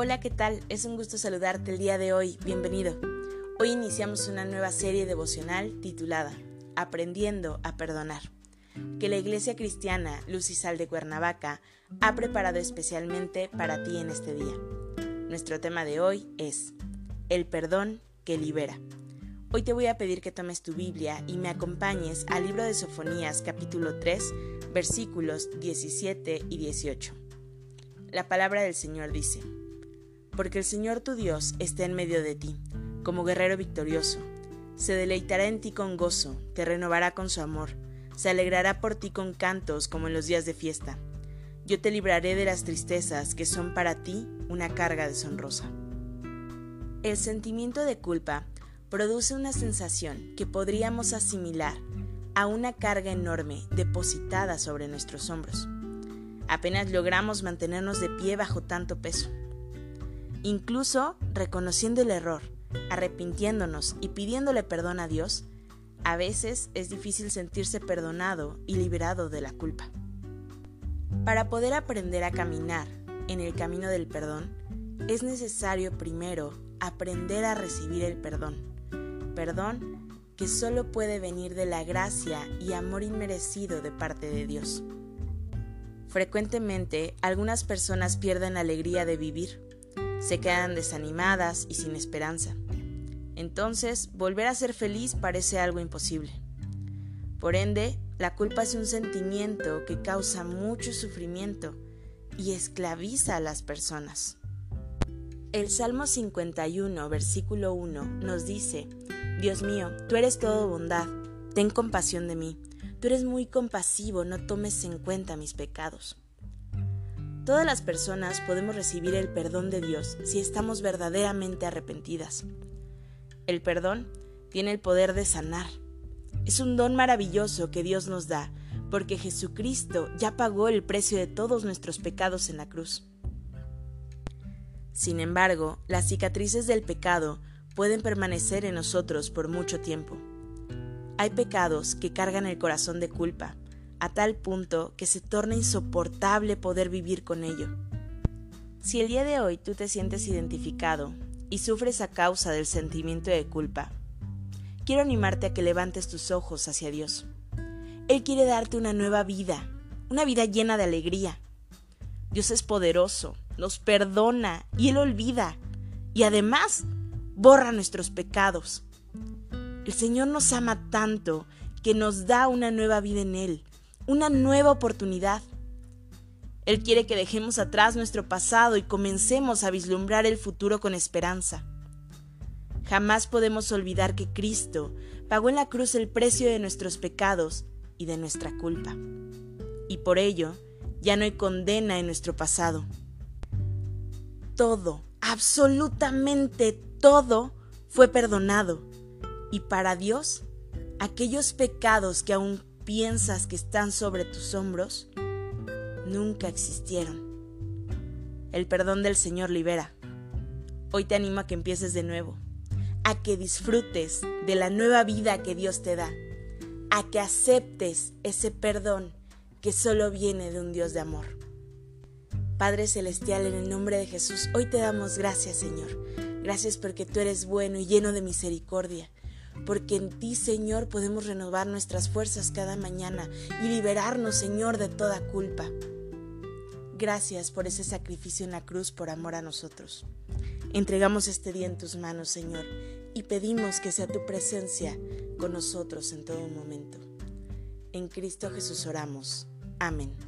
Hola, ¿qué tal? Es un gusto saludarte el día de hoy. Bienvenido. Hoy iniciamos una nueva serie devocional titulada Aprendiendo a Perdonar, que la Iglesia Cristiana Luz y Sal de Cuernavaca ha preparado especialmente para ti en este día. Nuestro tema de hoy es El perdón que libera. Hoy te voy a pedir que tomes tu Biblia y me acompañes al libro de Sofonías capítulo 3 versículos 17 y 18. La palabra del Señor dice, porque el Señor tu Dios está en medio de ti, como guerrero victorioso. Se deleitará en ti con gozo, te renovará con su amor, se alegrará por ti con cantos como en los días de fiesta. Yo te libraré de las tristezas que son para ti una carga deshonrosa. El sentimiento de culpa produce una sensación que podríamos asimilar a una carga enorme depositada sobre nuestros hombros. Apenas logramos mantenernos de pie bajo tanto peso. Incluso reconociendo el error, arrepintiéndonos y pidiéndole perdón a Dios, a veces es difícil sentirse perdonado y liberado de la culpa. Para poder aprender a caminar en el camino del perdón, es necesario primero aprender a recibir el perdón. Perdón que solo puede venir de la gracia y amor inmerecido de parte de Dios. Frecuentemente, algunas personas pierden la alegría de vivir se quedan desanimadas y sin esperanza. Entonces, volver a ser feliz parece algo imposible. Por ende, la culpa es un sentimiento que causa mucho sufrimiento y esclaviza a las personas. El Salmo 51, versículo 1 nos dice, Dios mío, tú eres todo bondad, ten compasión de mí, tú eres muy compasivo, no tomes en cuenta mis pecados. Todas las personas podemos recibir el perdón de Dios si estamos verdaderamente arrepentidas. El perdón tiene el poder de sanar. Es un don maravilloso que Dios nos da, porque Jesucristo ya pagó el precio de todos nuestros pecados en la cruz. Sin embargo, las cicatrices del pecado pueden permanecer en nosotros por mucho tiempo. Hay pecados que cargan el corazón de culpa, a tal punto que se torna insoportable poder vivir con ello. Si el día de hoy tú te sientes identificado y sufres a causa del sentimiento de culpa, quiero animarte a que levantes tus ojos hacia Dios. Él quiere darte una nueva vida, una vida llena de alegría. Dios es poderoso, nos perdona y Él olvida y además borra nuestros pecados. El Señor nos ama tanto que nos da una nueva vida en Él una nueva oportunidad. Él quiere que dejemos atrás nuestro pasado y comencemos a vislumbrar el futuro con esperanza. Jamás podemos olvidar que Cristo pagó en la cruz el precio de nuestros pecados y de nuestra culpa. Y por ello, ya no hay condena en nuestro pasado. Todo, absolutamente todo, fue perdonado. Y para Dios, aquellos pecados que aún piensas que están sobre tus hombros nunca existieron. El perdón del Señor libera. Hoy te animo a que empieces de nuevo, a que disfrutes de la nueva vida que Dios te da, a que aceptes ese perdón que solo viene de un Dios de amor. Padre Celestial, en el nombre de Jesús, hoy te damos gracias, Señor. Gracias porque tú eres bueno y lleno de misericordia porque en ti, Señor, podemos renovar nuestras fuerzas cada mañana y liberarnos, Señor, de toda culpa. Gracias por ese sacrificio en la cruz por amor a nosotros. Entregamos este día en tus manos, Señor, y pedimos que sea tu presencia con nosotros en todo momento. En Cristo Jesús oramos. Amén.